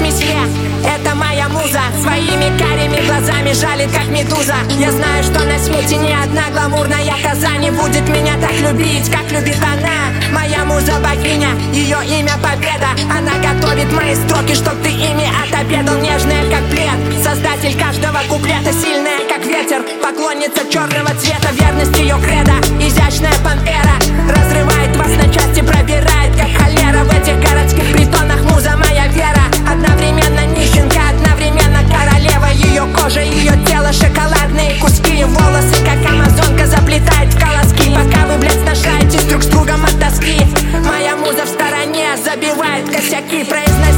месье Это моя муза. Своими карими глазами жалит, как медуза. Я знаю, что на свете ни одна гламурная коза Не будет меня так любить, как любит она. Моя муза богиня, ее имя победа. Она готовит мои строки, чтоб ты ими отобедал. Нежная, как плед Создатель каждого куплета. Сильная, как ветер Поклонница черного цвета. Верность ее кредо косяки произносить